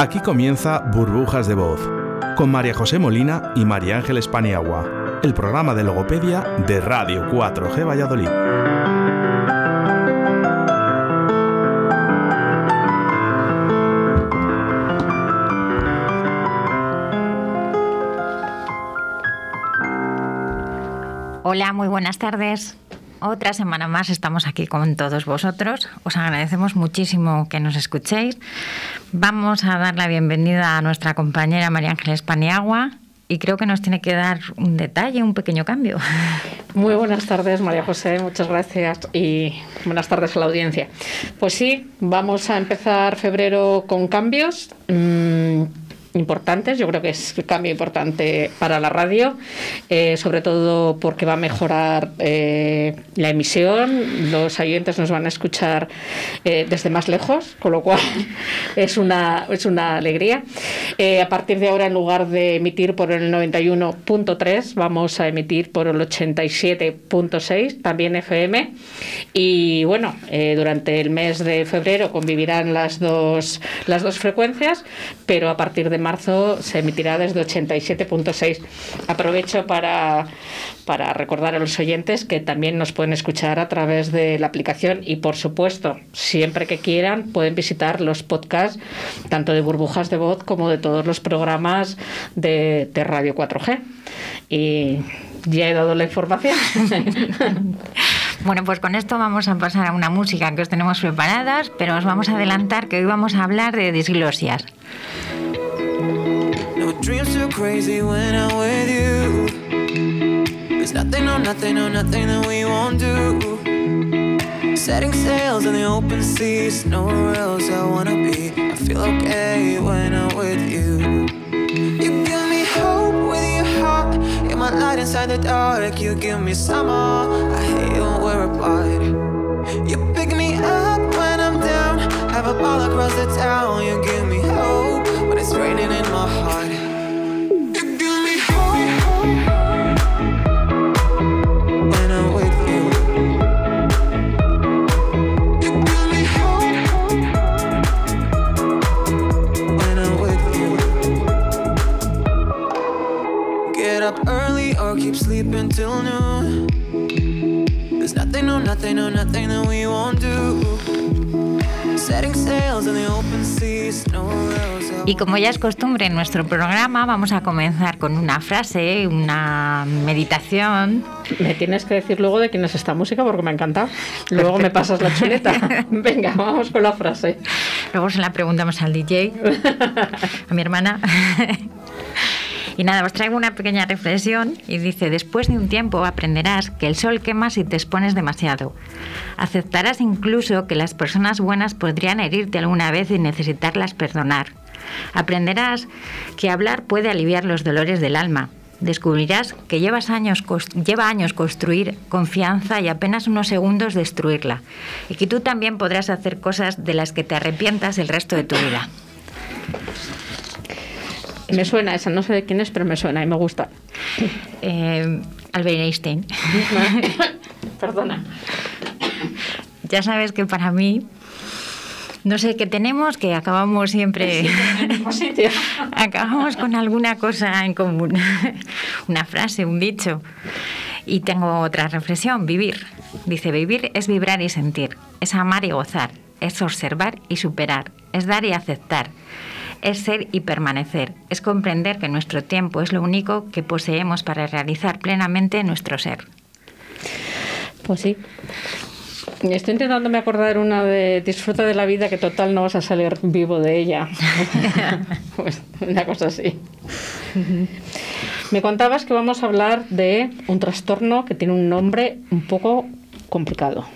Aquí comienza Burbujas de Voz, con María José Molina y María Ángeles Paniagua, el programa de logopedia de Radio 4G Valladolid. Hola, muy buenas tardes. Otra semana más estamos aquí con todos vosotros. Os agradecemos muchísimo que nos escuchéis. Vamos a dar la bienvenida a nuestra compañera María Ángeles Paniagua y creo que nos tiene que dar un detalle, un pequeño cambio. Muy buenas tardes, María José, muchas gracias y buenas tardes a la audiencia. Pues sí, vamos a empezar febrero con cambios. Importantes. Yo creo que es un cambio importante para la radio, eh, sobre todo porque va a mejorar eh, la emisión. Los oyentes nos van a escuchar eh, desde más lejos, con lo cual es una, es una alegría. A partir de ahora, en lugar de emitir por el 91.3, vamos a emitir por el 87.6, también FM. Y bueno, durante el mes de febrero convivirán las dos, las dos frecuencias, pero a partir de marzo se emitirá desde 87.6. Aprovecho para, para recordar a los oyentes que también nos pueden escuchar a través de la aplicación y, por supuesto, siempre que quieran, pueden visitar los podcasts tanto de burbujas de voz como de todos los programas de, de Radio 4G. Y ya he dado la información. Bueno, pues con esto vamos a pasar a una música que os tenemos preparadas, pero os vamos a adelantar que hoy vamos a hablar de disglosias. dreams There's nothing, no nothing, no nothing that we won't do. Setting sails in the open seas, nowhere else I wanna be. I feel okay when I'm with you. You give me hope with your heart. You're my light inside the dark. You give me summer. I hate you when we're apart. You pick me up when I'm down. Have a ball across the town. You give me hope when it's raining in my heart. Noon. There's nothing, no nothing, no nothing that we won't do. Setting sails in the open seas, no Y como ya es costumbre en nuestro programa, vamos a comenzar con una frase, una meditación. Me tienes que decir luego de quién es esta música porque me encanta. Luego me pasas la chuleta. Venga, vamos con la frase. Luego se la preguntamos al DJ, a mi hermana. Y nada, os traigo una pequeña reflexión y dice, después de un tiempo aprenderás que el sol quema si te expones demasiado. Aceptarás incluso que las personas buenas podrían herirte alguna vez y necesitarlas perdonar. Aprenderás que hablar puede aliviar los dolores del alma. Descubrirás que llevas años, lleva años construir confianza y apenas unos segundos destruirla. Y que tú también podrás hacer cosas de las que te arrepientas el resto de tu vida. Me suena esa, no sé de quién es, pero me suena y me gusta. Eh, Albert Einstein. Perdona. Ya sabes que para mí, no sé qué tenemos, que acabamos siempre. acabamos con alguna cosa en común. Una frase, un dicho. Y tengo otra reflexión, vivir. Dice, vivir es vibrar y sentir, es amar y gozar, es observar y superar, es dar y aceptar es ser y permanecer, es comprender que nuestro tiempo es lo único que poseemos para realizar plenamente nuestro ser. Pues sí. Estoy intentándome acordar una de disfruta de la vida que total no vas a salir vivo de ella. pues una cosa así. Me contabas que vamos a hablar de un trastorno que tiene un nombre un poco complicado.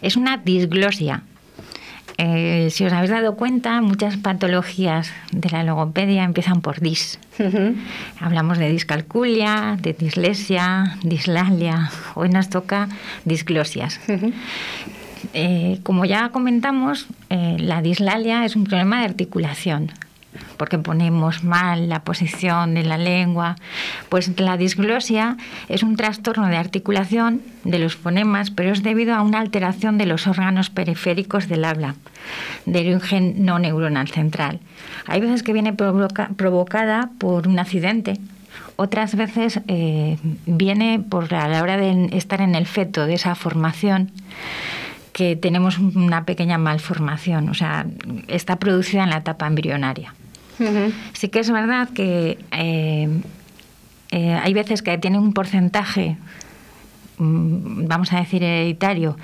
Es una disglosia, eh, si os habéis dado cuenta, muchas patologías de la logopedia empiezan por dis. Hablamos de discalculia, de dislexia, dislalia. Hoy nos toca disglosias. Eh, como ya comentamos, eh, la dislalia es un problema de articulación. Porque ponemos mal la posición de la lengua. Pues la disglosia es un trastorno de articulación de los fonemas, pero es debido a una alteración de los órganos periféricos del habla, de origen no neuronal central. Hay veces que viene provocada por un accidente, otras veces eh, viene por a la hora de estar en el feto de esa formación que tenemos una pequeña malformación, o sea, está producida en la etapa embrionaria. Sí que es verdad que eh, eh, hay veces que tiene un porcentaje, mm, vamos a decir, hereditario,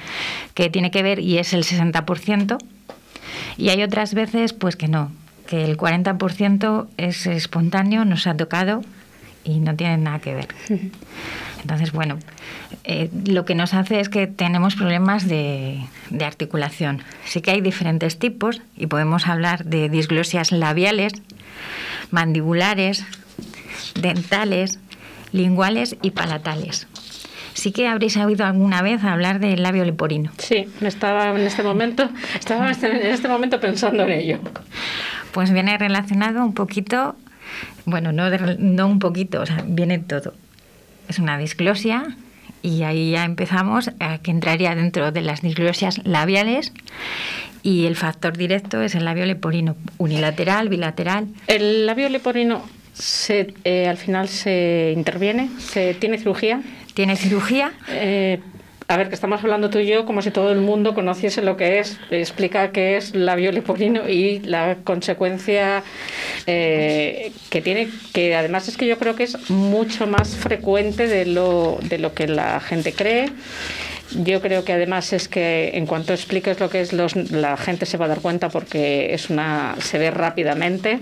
que tiene que ver y es el 60%, y hay otras veces pues que no, que el 40% es espontáneo, nos ha tocado y no tiene nada que ver. Entonces, bueno, eh, lo que nos hace es que tenemos problemas de, de, articulación. Sí que hay diferentes tipos y podemos hablar de disglosias labiales, mandibulares, dentales, linguales y palatales. Sí que habréis oído alguna vez hablar del labio leporino. Sí, estaba en este momento, estaba en este momento pensando en ello. Pues viene relacionado un poquito, bueno, no, no un poquito, o sea, viene todo es una disglosia y ahí ya empezamos a que entraría dentro de las disglosias labiales y el factor directo es el labio leporino unilateral, bilateral. ¿El labio leporino se, eh, al final se interviene? ¿Se tiene cirugía? Tiene cirugía. Eh, a ver, que estamos hablando tú y yo como si todo el mundo conociese lo que es, explica qué es labio leporino y la consecuencia eh, que tiene, que además es que yo creo que es mucho más frecuente de lo, de lo que la gente cree. Yo creo que además es que en cuanto expliques lo que es, los, la gente se va a dar cuenta porque es una se ve rápidamente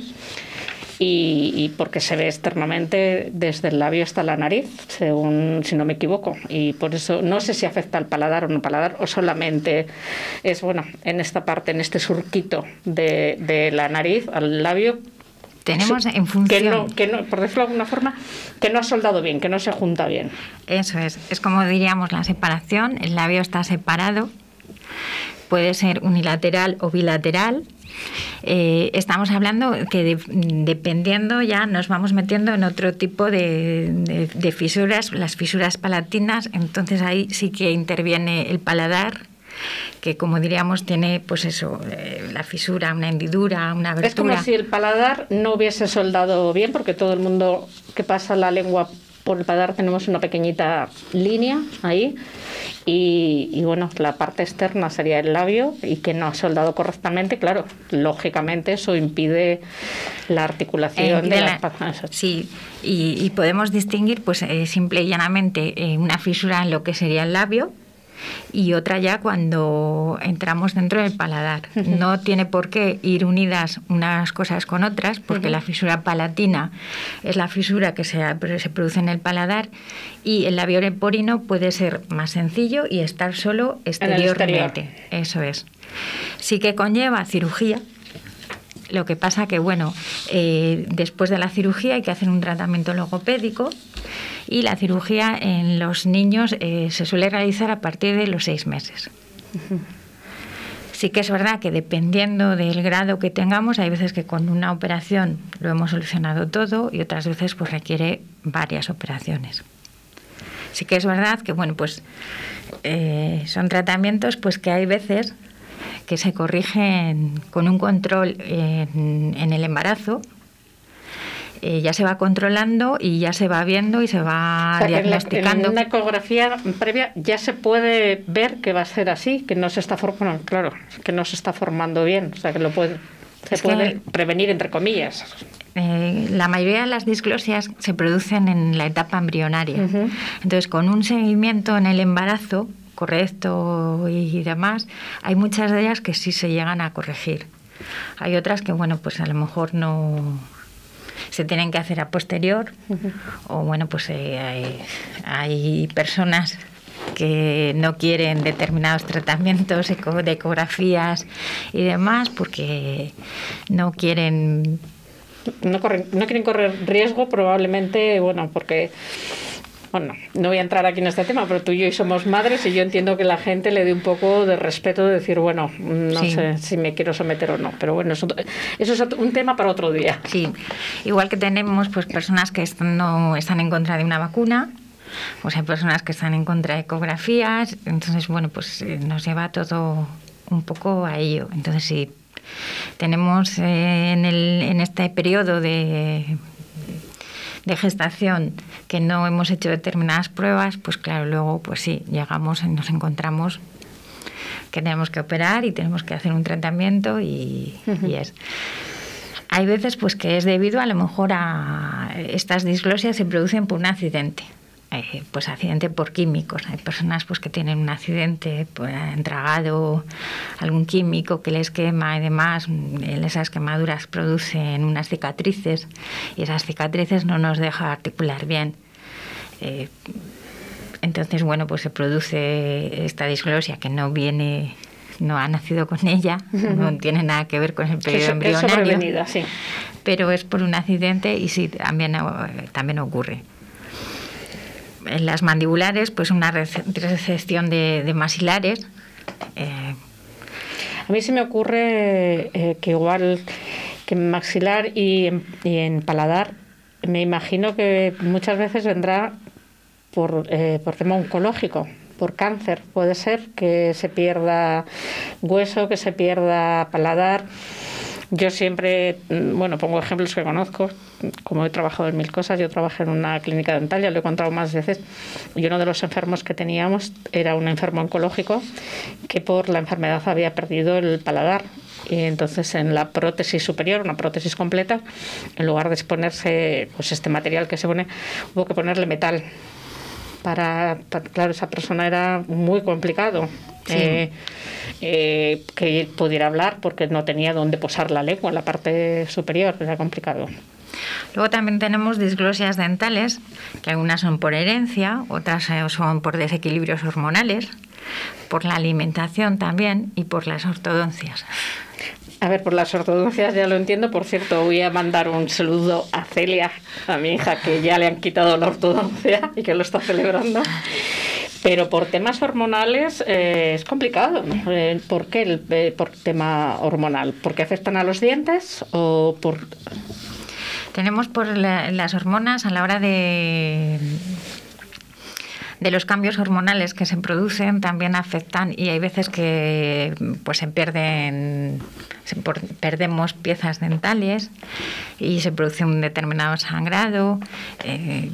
y, porque se ve externamente desde el labio hasta la nariz, según si no me equivoco. Y por eso no sé si afecta al paladar o no paladar, o solamente es, bueno, en esta parte, en este surquito de, de la nariz, al labio, tenemos en función. Que no, por decirlo de alguna forma, que no ha soldado bien, que no se junta bien. Eso es. Es como diríamos la separación. El labio está separado. Puede ser unilateral o bilateral. Eh, estamos hablando que dependiendo ya nos vamos metiendo en otro tipo de, fisuras, las fisuras palatinas, entonces ahí sí que interviene el paladar que como diríamos tiene pues eso eh, la fisura una hendidura una abertura. Es como si el paladar no hubiese soldado bien porque todo el mundo que pasa la lengua por el paladar tenemos una pequeñita línea ahí y, bueno, la parte externa sería el labio y que no ha soldado correctamente, claro, lógicamente eso impide la articulación de, la... Sí, y, podemos distinguir pues eh, simple y llanamente eh, una fisura en lo que sería el labio, y otra ya cuando entramos dentro del paladar. No tiene por qué ir unidas unas cosas con otras, porque la fisura palatina es la fisura que se, se produce en el paladar y el labio leporino puede ser más sencillo y estar solo exteriormente. Eso es. Sí que conlleva cirugía, lo que pasa que, bueno, eh, después de la cirugía hay que hacer un tratamiento logopédico y la cirugía en los niños eh, se suele realizar a partir de los seis meses. Sí que es verdad que dependiendo del grado que tengamos, hay veces que con una operación lo hemos solucionado todo y otras veces pues requiere varias operaciones. Sí que es verdad que bueno pues eh, son tratamientos pues que hay veces que se corrigen con un control en, el embarazo. Eh, ya se va controlando y ya se va viendo y se va diagnosticando. en una ecografía previa ya se puede ver que va a ser así, que no se está formando, claro, que no se está formando bien, o sea que lo puede, se puede prevenir entre comillas. Eh, la mayoría de las disglosias se producen en la etapa embrionaria. Entonces, con un seguimiento en el embarazo, correcto y demás, hay muchas de ellas que sí se llegan a corregir. Hay otras que, bueno, pues a lo mejor no se tienen que hacer a posterior o, bueno, pues eh, hay, personas que no quieren determinados tratamientos de ecografías y demás porque no quieren no, no quieren correr riesgo probablemente bueno porque bueno, no voy a entrar aquí en este tema, pero tú y yo somos madres y yo entiendo que la gente le dé un poco de respeto de decir, bueno, no sé si me quiero someter o no, pero bueno, eso, eso, es un tema para otro día. Sí, igual que tenemos pues personas que no están en contra de una vacuna, pues hay personas que están en contra de ecografías, entonces bueno, pues eh, nos lleva todo un poco a ello. Entonces sí, tenemos eh, en, el, en este periodo de de gestación que no hemos hecho determinadas pruebas, pues claro, luego pues sí, llegamos y nos encontramos que tenemos que operar y tenemos que hacer un tratamiento y, y es. Hay veces pues que es debido a lo mejor a estas disglosias se producen por un accidente. Eh, pues accidente por químicos. Hay personas pues que tienen un accidente, pues han tragado algún químico que les quema y demás. Esas quemaduras producen unas cicatrices y esas cicatrices no nos dejan articular bien. Eh, entonces, bueno, pues se produce esta disglosia que no viene, no ha nacido con ella, no tiene nada que ver con el periodo embrionario. sí. Pero es por un accidente y sí, también, también ocurre en las mandibulares, pues una recepción de, de masilares. Eh. A mí se me ocurre eh, que igual que en maxilar y en, paladar, me imagino que muchas veces vendrá por, eh, por tema oncológico, por cáncer. Puede ser que se pierda hueso, que se pierda paladar. Yo siempre, mm, bueno, pongo ejemplos que conozco, como he trabajado en mil cosas, yo trabajé en una clínica dental, ya lo he contado más veces, y uno de los enfermos que teníamos era un enfermo oncológico que por la enfermedad había perdido el paladar. Y entonces en la prótesis superior, una prótesis completa, en lugar de exponerse pues este material que se pone, hubo que ponerle metal. Para, claro, esa persona era muy complicado. Eh, eh, que pudiera hablar porque no tenía dónde posar la lengua en la parte superior, era complicado. Luego también tenemos disglosias dentales, que algunas son por herencia, otras eh, son por desequilibrios hormonales, por la alimentación también y por las ortodoncias. A ver, por las ortodoncias ya lo entiendo. Por cierto, voy a mandar un saludo a Celia, a mi hija, que ya le han quitado la ortodoncia y que lo está celebrando. Pero por temas hormonales eh, es complicado. Eh, ¿Por qué el eh, por tema hormonal? ¿Porque afectan a los dientes o por...? Tenemos por las hormonas a la hora de de los cambios hormonales que se producen también afectan y hay veces que pues se pierden perdemos piezas dentales y se produce un determinado sangrado. Eh,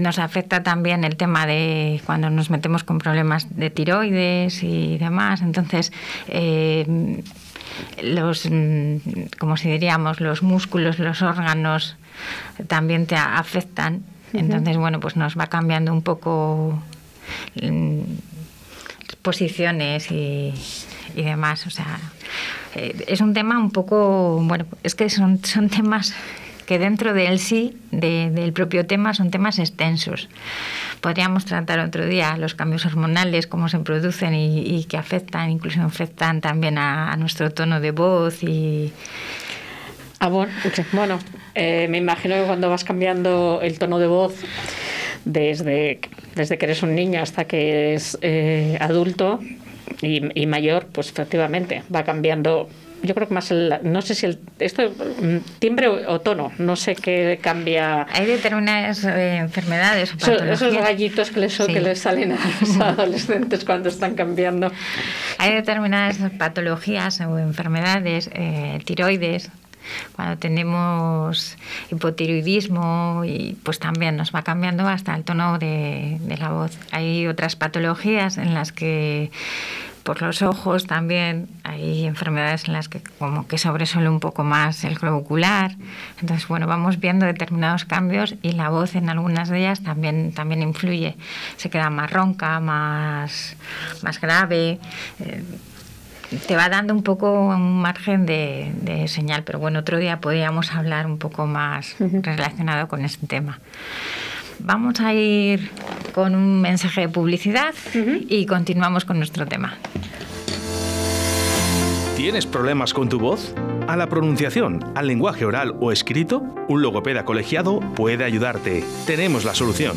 nos afecta también el tema de cuando nos metemos con problemas de tiroides y demás. Entonces eh, los como si diríamos los músculos los órganos también te afectan entonces, bueno, pues nos va cambiando un poco mm, posiciones y, demás. O sea, eh, es un tema un poco, bueno, es que son, son temas que dentro del sí, del propio tema, son temas extensos. Podríamos tratar otro día los cambios hormonales, cómo se producen y, que afectan, incluso afectan también a, nuestro tono de voz y, Ah, bueno, eh, me imagino que cuando vas cambiando el tono de voz desde, desde que eres un niño hasta que eres eh, adulto y, mayor, pues efectivamente va cambiando. Yo creo que más el, no sé si el, esto mm, timbre o, tono, no sé qué cambia. Hay determinadas eh, enfermedades esos gallitos que les, que les salen a los adolescentes cuando están cambiando. Hay determinadas patologías o enfermedades, tiroides, cuando tenemos hipotiroidismo y pues también nos va cambiando hasta el tono de, la voz. Hay otras patologías en las que por los ojos también hay enfermedades en las que como que sobresuele un poco más el globo ocular. Entonces, bueno, vamos viendo determinados cambios y la voz en algunas de ellas también, también influye. Se queda más ronca, más, más grave. Eh, te va dando un poco un margen de, señal, pero bueno, otro día podríamos hablar un poco más relacionado con este tema. Vamos a ir con un mensaje de publicidad y continuamos con nuestro tema. ¿Tienes problemas con tu voz? ¿A la pronunciación, al lenguaje oral o escrito? Un logopeda colegiado puede ayudarte. Tenemos la solución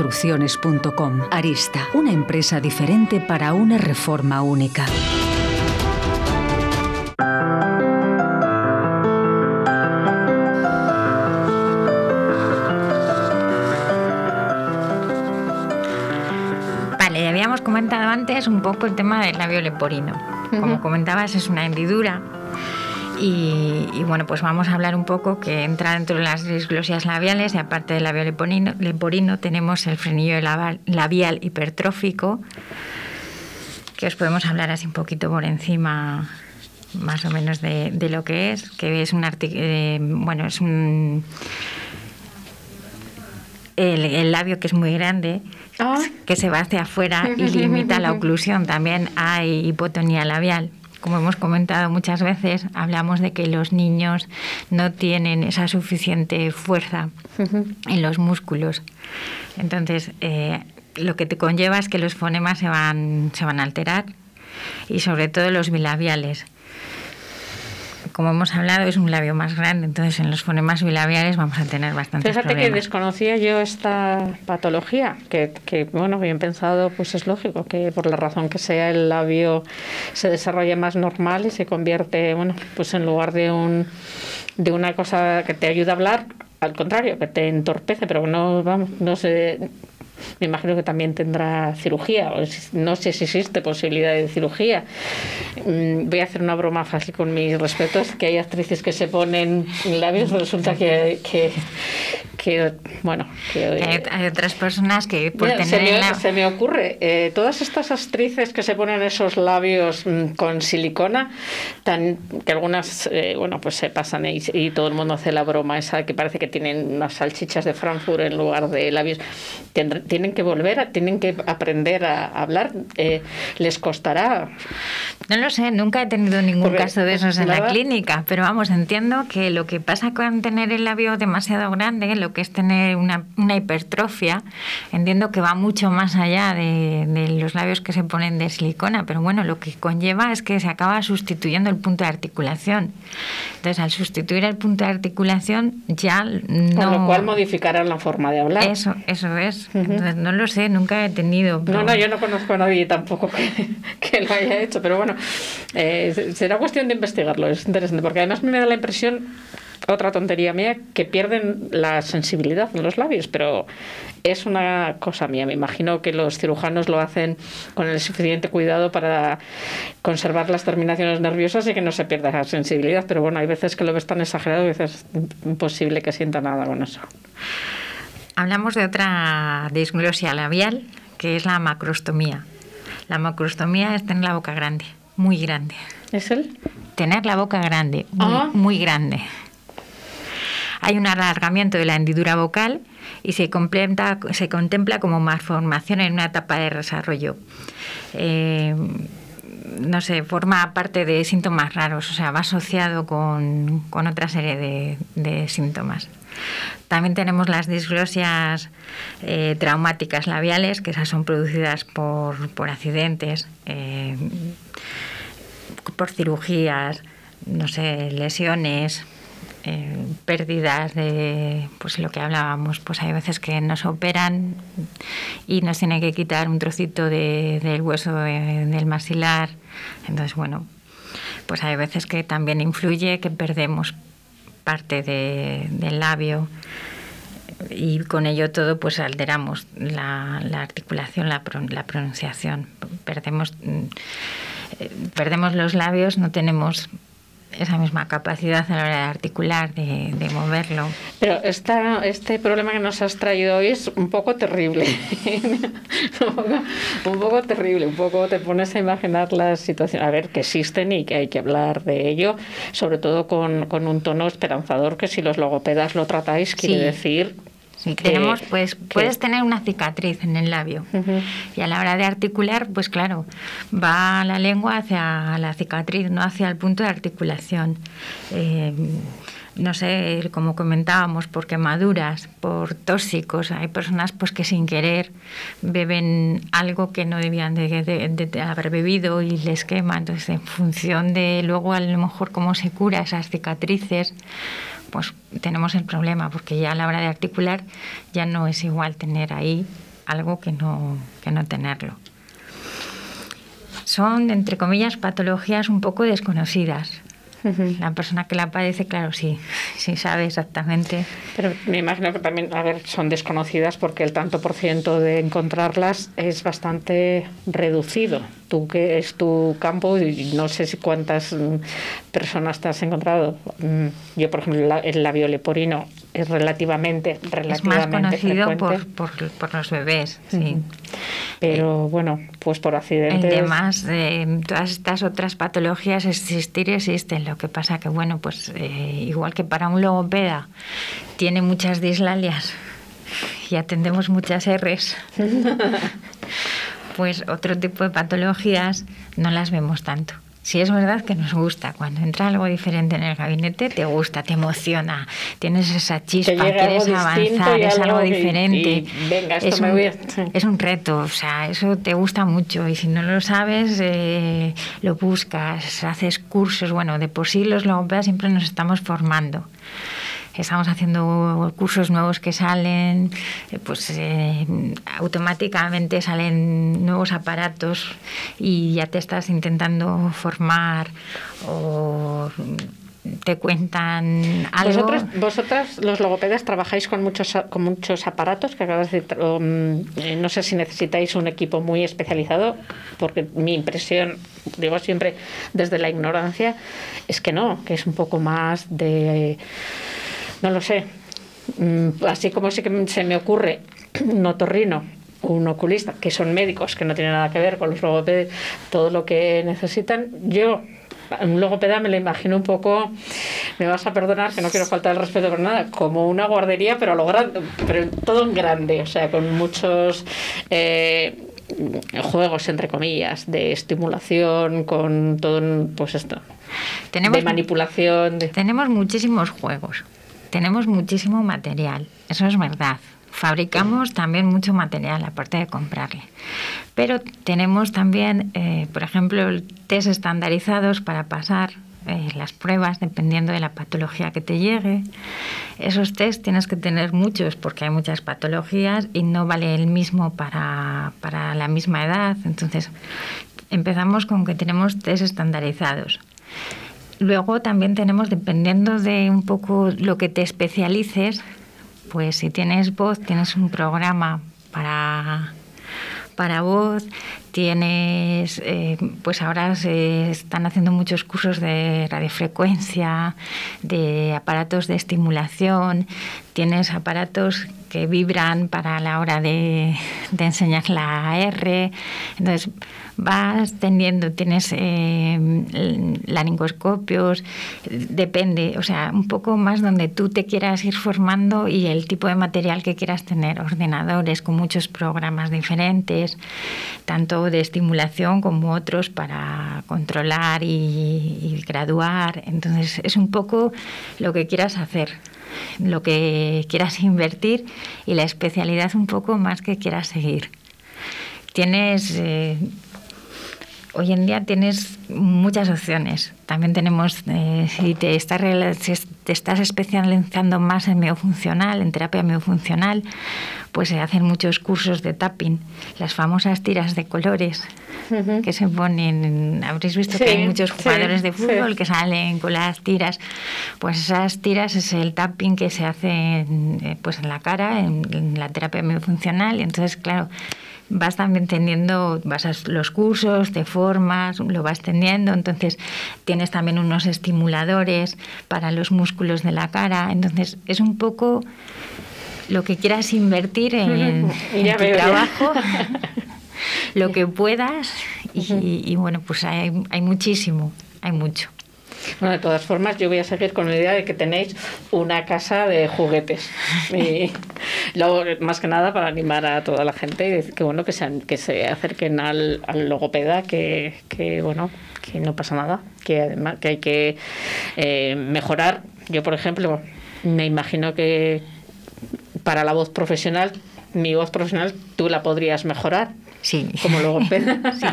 construcciones.com. Arista, una empresa diferente para una reforma única. Vale, ya habíamos comentado antes un poco el tema del labio leporino. Como comentabas, es una hendidura y, bueno, pues vamos a hablar un poco que entra dentro de las disglosias labiales y aparte del labio leporino, tenemos el frenillo labial hipertrófico, que os podemos hablar así un poquito por encima más o menos de, lo que es, que es un eh, bueno, es un el, labio que es muy grande, ah. que se va hacia afuera y limita la oclusión. También hay hipotonía labial como hemos comentado muchas veces, hablamos de que los niños no tienen esa suficiente fuerza en los músculos. Entonces, eh, lo que te conlleva es que los fonemas se van, se van a alterar y sobre todo los bilabiales como hemos hablado, es un labio más grande, entonces en los fonemas bilabiales vamos a tener bastante Fíjate que desconocía yo esta patología, que, que, bueno, bien pensado, pues es lógico que por la razón que sea el labio se desarrolla más normal y se convierte, bueno, pues en lugar de un de una cosa que te ayuda a hablar, al contrario, que te entorpece, pero no, vamos, no sé, me imagino que también tendrá cirugía, no sé si existe posibilidad de cirugía. Mm, voy a hacer una broma fácil con mis respetos, que hay actrices que se ponen labios, resulta que, que, bueno... Que, hay, otras personas que por tener se, me, se me ocurre, eh, todas estas actrices que se ponen esos labios mm, con silicona, tan que algunas, eh, bueno, pues se pasan y, y, todo el mundo hace la broma esa que parece que tienen unas salchichas de Frankfurt en lugar de labios, tienen que volver, tienen que aprender a hablar, eh, les costará. No lo sé, nunca he tenido ningún caso de esos en la clínica, pero vamos, entiendo que lo que pasa con tener el labio demasiado grande, lo que es tener una, hipertrofia, entiendo que va mucho más allá de, de, los labios que se ponen de silicona, pero bueno, lo que conlleva es que se acaba sustituyendo el punto de articulación. Entonces, al sustituir el punto de articulación, ya no. Con lo cual modificarán la forma de hablar. Eso, eso es no lo sé, nunca he tenido. No, no, yo no conozco a nadie tampoco que, lo haya hecho, pero bueno, eh, será cuestión de investigarlo, es interesante, porque además me da la impresión, otra tontería mía, que pierden la sensibilidad en los labios, pero es una cosa mía. Me imagino que los cirujanos lo hacen con el suficiente cuidado para conservar las terminaciones nerviosas y que no se pierda la sensibilidad, pero bueno, hay veces que lo ves tan exagerado que es imposible que sienta nada con eso. Hablamos de otra disglosia labial, que es la macrostomía. La macrostomía es tener la boca grande, muy grande. ¿Es el? Tener la boca grande, muy, ah. muy grande. Hay un alargamiento de la hendidura vocal y se, se contempla como malformación en una etapa de desarrollo. Eh, no sé, forma parte de síntomas raros, o sea, va asociado con, otra serie de, de síntomas. También tenemos las disglosias eh, traumáticas labiales, que esas son producidas por, por accidentes, eh, por cirugías, no sé, lesiones, eh, pérdidas de pues lo que hablábamos pues hay veces que nos operan y nos tiene que quitar un trocito de, del hueso del maxilar. Entonces bueno pues hay veces que también influye que perdemos parte de, del labio. Y con ello todo pues alteramos la, la articulación la, la pronunciación. Perdemos mm, eh, perdemos los labios no tenemos esa misma capacidad a la hora de articular, de, de moverlo. Pero esta, este problema que nos has traído hoy es un poco terrible. un, poco, un, poco, terrible, un poco te pones a imaginar la situación, a ver, que existen y que hay que hablar de ello, sobre todo con, con un tono esperanzador, que si los logopedas lo tratáis, quiere sí. decir Sí, tenemos, pues, puedes tener una cicatriz en el labio uh -huh. y a la hora de articular, pues claro, va la lengua hacia la cicatriz, no hacia el punto de articulación. Eh, no sé, como comentábamos, por quemaduras, por tóxicos. Hay personas pues que sin querer beben algo que no debían de, de, de, haber bebido y les quema. Entonces, en función de luego a lo mejor cómo se cura esas cicatrices, pues tenemos el problema, porque ya a la hora de articular ya no es igual tener ahí algo que no, que no tenerlo. Son, entre comillas, patologías un poco desconocidas. La persona que la padece, claro, sí, sí sabe exactamente. Pero me imagino que también, a ver, son desconocidas porque el tanto por ciento de encontrarlas es bastante reducido. Tú que es tu campo y no sé si cuántas personas te has encontrado. Yo, por ejemplo, el labio leporino es relativamente, relativamente es más conocido por, por, por, los bebés, sí. Pero bueno, pues por accidentes. Además, eh, todas estas otras patologías existir existen. Lo que pasa que, bueno, pues eh, igual que para un logopeda tiene muchas dislalias y atendemos muchas R's, pues otro tipo de patologías no las vemos tanto. Sí es verdad que nos gusta, cuando entra algo diferente en el gabinete, te gusta, te emociona, tienes esa chispa, quieres avanzar, es algo diferente. Y, venga, esto es, me un, voy a... es un reto, o sea, eso te gusta mucho y si no lo sabes, eh, lo buscas, haces cursos, bueno, de por sí los logopedas siempre nos estamos formando estamos haciendo cursos nuevos que salen, pues eh, automáticamente salen nuevos aparatos y ya te estás intentando formar o te cuentan algo. ¿Vosotras, los logopedas trabajáis con muchos con muchos aparatos que acabas de decir, um, no sé si necesitáis un equipo muy especializado porque mi impresión digo siempre desde la ignorancia es que no que es un poco más de no lo sé. Así como sí que se me ocurre un otorrino, un oculista, que son médicos, que no tienen nada que ver con los logopedas, todo lo que necesitan, yo un logopeda me lo imagino un poco, me vas a perdonar que no quiero faltar el respeto por nada, como una guardería, pero a lo grande, pero todo en grande, o sea, con muchos eh, juegos entre comillas de estimulación, con todo, pues esto, tenemos, de manipulación. De... Tenemos muchísimos juegos tenemos muchísimo material, eso es verdad. Fabricamos también mucho material, aparte de comprarle. Pero tenemos también, eh, por ejemplo, test estandarizados para pasar eh, las pruebas dependiendo de la patología que te llegue. Esos test tienes que tener muchos porque hay muchas patologías y no vale el mismo para, para la misma edad. Entonces, empezamos con que tenemos test estandarizados. Luego también tenemos, dependiendo de un poco lo que te especialices, pues si tienes voz, tienes un programa para, para voz, tienes, eh, pues ahora se están haciendo muchos cursos de radiofrecuencia, de aparatos de estimulación, tienes aparatos que vibran para la hora de, de enseñar la R. Entonces, vas tendiendo, tienes eh, laringoscopios, depende, o sea, un poco más donde tú te quieras ir formando y el tipo de material que quieras tener, ordenadores con muchos programas diferentes, tanto de estimulación como otros para controlar y graduar. Entonces, es un poco lo que quieras hacer. Lo que quieras invertir y la especialidad un poco más que quieras seguir. Tienes eh, hoy en día tienes muchas opciones. También tenemos, eh, si, te estás, te estás especializando más en miofuncional, en terapia miofuncional, pues se hacen muchos cursos de tapping, las famosas tiras de colores que se ponen. Habréis visto que hay muchos jugadores de fútbol que salen con las tiras. Pues esas tiras es el tapping que se hace en, eh, pues en la cara, en, en la terapia miofuncional. Y entonces, claro, vas también teniendo, vas a los cursos, te formas, lo vas teniendo, entonces tienes también unos estimuladores para los músculos de la cara, entonces es un poco lo que quieras invertir en, tu trabajo, lo que puedas y, bueno, pues hay, hay muchísimo, hay mucho. Bueno, de todas formas, yo voy a seguir con la idea de que tenéis una casa de juguetes. Y luego, más que nada, para animar a toda la gente y decir que bueno, que se, que se acerquen al, al logopeda, que, que bueno, que no pasa nada, que además que hay que eh, mejorar. Yo, por ejemplo, me imagino que para la voz profesional, mi voz profesional, tú la podrías mejorar. Sí. Como logopeda. Sí.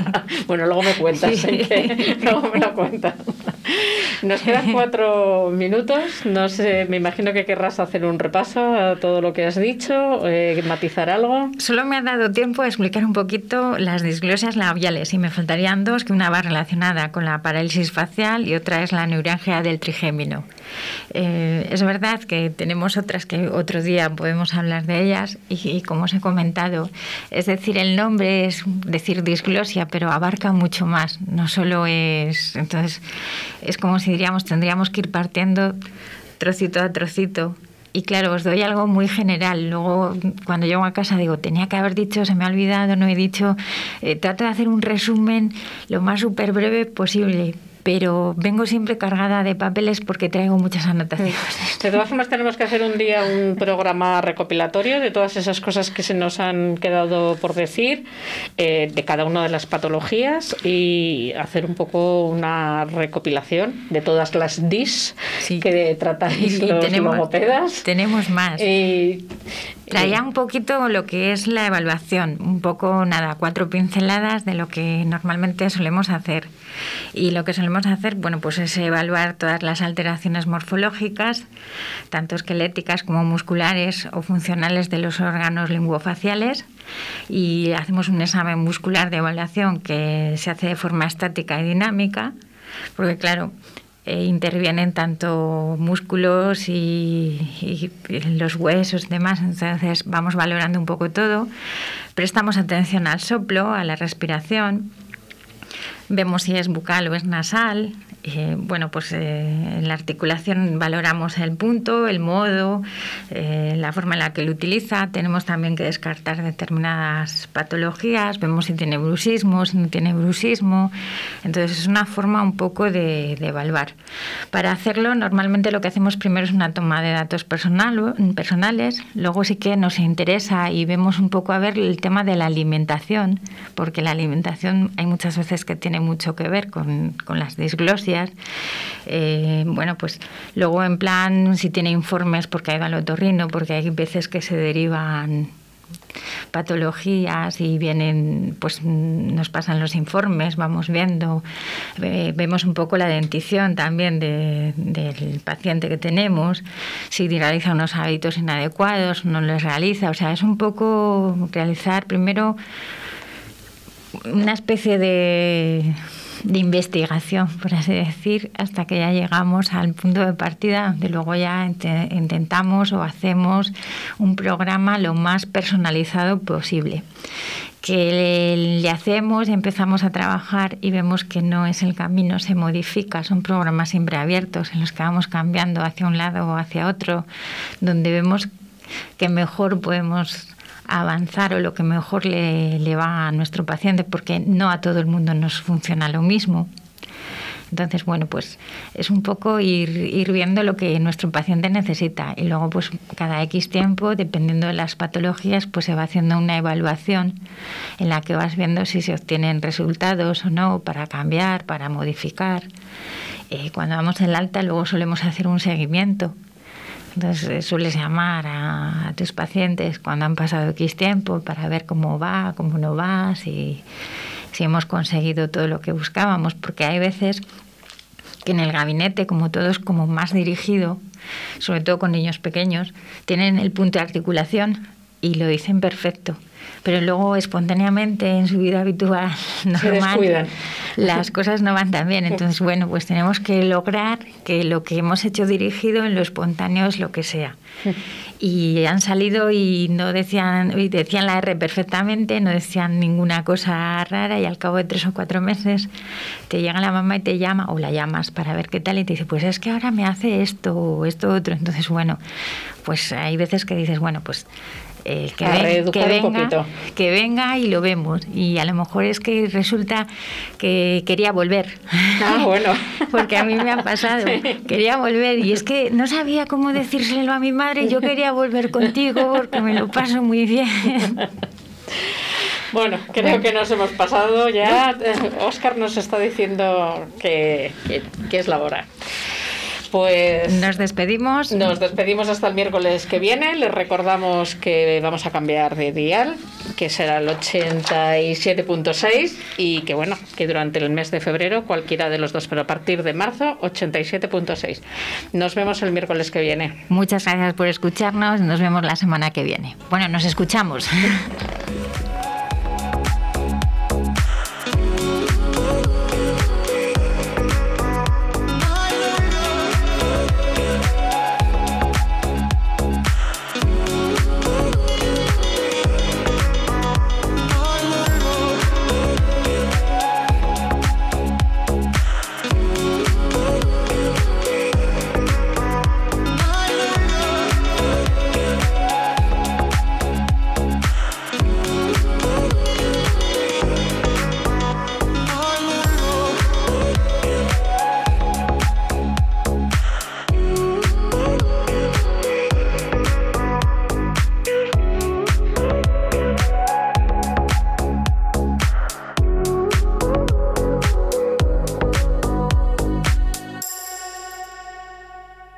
bueno, luego me cuentas. Sí. Que, luego me lo cuentas. Nos quedan cuatro minutos. No sé, me imagino que querrás hacer un repaso a todo lo que has dicho, eh, matizar algo. Solo me ha dado tiempo a explicar un poquito las disglosias labiales y me faltarían dos, que una va relacionada con la parálisis facial y otra es la neuralgia del trigémino. Eh, es verdad que tenemos otras que otro día podemos hablar de ellas y, y como os he comentado, es decir, el nombre es decir disglosia, pero abarca mucho más, no solo es... Entonces, es como si diríamos, tendríamos que ir partiendo trocito a trocito. Y claro, os doy algo muy general. Luego, cuando llego a casa, digo, tenía que haber dicho, se me ha olvidado, no he dicho. Eh, trato de hacer un resumen lo más súper breve posible, pero vengo siempre cargada de papeles porque traigo muchas anotaciones. De todas formas, tenemos que hacer un día un programa recopilatorio de todas esas cosas que se nos han quedado por decir, eh, de cada una de las patologías y hacer un poco una recopilación de todas las DIS sí. que tratáis y, los tenemos, logopedas. Tenemos más. Traía un poquito lo que es la evaluación, un poco, nada, cuatro pinceladas de lo que normalmente solemos hacer. Y lo que solemos hacer, bueno, pues es evaluar todas las alteraciones morfológicas, tanto esqueléticas como musculares o funcionales de los órganos linguofaciales. Y hacemos un examen muscular de evaluación que se hace de forma estática y dinámica, porque claro, eh, intervienen tanto músculos y, y, los huesos demás, entonces vamos valorando un poco todo. Prestamos atención al soplo, a la respiración, vemos si es bucal o es nasal. Eh, bueno, pues eh, en la articulación valoramos el punto, el modo, eh, la forma en la que lo utiliza. Tenemos también que descartar determinadas patologías, vemos si tiene bruxismo, si no tiene bruxismo. Entonces es una forma un poco de, de, evaluar. Para hacerlo, normalmente lo que hacemos primero es una toma de datos personal, personales, luego sí que nos interesa y vemos un poco a ver el tema de la alimentación, porque la alimentación hay muchas veces que tiene mucho que ver con, con las disglosias eh, bueno, pues luego en plan, si tiene informes porque hay otorrino, porque hay veces que se derivan patologías y vienen, pues nos pasan los informes, vamos viendo, vemos un poco la dentición también de, del paciente que tenemos, si realiza unos hábitos inadecuados, no los realiza, o sea, es un poco realizar primero una especie de de investigación, por así decir, hasta que ya llegamos al punto de partida donde luego ya intentamos o hacemos un programa lo más personalizado posible. Que le, hacemos empezamos a trabajar y vemos que no es el camino, se modifica, son programas siempre abiertos en los que vamos cambiando hacia un lado o hacia otro, donde vemos que mejor podemos avanzar o lo que mejor le, le, va a nuestro paciente, porque no a todo el mundo nos funciona lo mismo. Entonces, bueno, pues es un poco ir, ir, viendo lo que nuestro paciente necesita y luego, pues cada X tiempo, dependiendo de las patologías, pues se va haciendo una evaluación en la que vas viendo si se obtienen resultados o no para cambiar, para modificar. Eh, cuando vamos en alta, luego solemos hacer un seguimiento Entonces eh, sueles llamar a, tus pacientes cuando han pasado X tiempo para ver cómo va, cómo no va, si, si hemos conseguido todo lo que buscábamos, porque hay veces que en el gabinete, como todo es como más dirigido, sobre todo con niños pequeños, tienen el punto de articulación y lo dicen perfecto pero luego espontáneamente en su vida habitual normal las cosas no van tan bien. Entonces, bueno, pues tenemos que lograr que lo que hemos hecho dirigido en lo espontáneo es lo que sea. Y han salido y no decían, y decían la R perfectamente, no decían ninguna cosa rara y al cabo de tres o cuatro meses te llega la mamá y te llama o la llamas para ver qué tal y te dice, pues es que ahora me hace esto o esto otro. Entonces, bueno, pues hay veces que dices, bueno, pues eh, que, venga, que venga y lo vemos. Y a lo mejor es que resulta que quería volver. Ah, bueno. Porque a mí me ha pasado. Quería volver y es que no sabía cómo decírselo a mi madre. Yo quería volver contigo porque me lo paso muy bien. Bueno, creo que nos hemos pasado ya. Oscar nos está diciendo que, que es la hora. Pues nos despedimos. Nos despedimos hasta el miércoles que viene. Les recordamos que vamos a cambiar de dial, que será el 87.6 y que bueno, que durante el mes de febrero cualquiera de los dos, pero a partir de marzo 87.6. Nos vemos el miércoles que viene. Muchas gracias por escucharnos. Nos vemos la semana que viene. Bueno, nos escuchamos.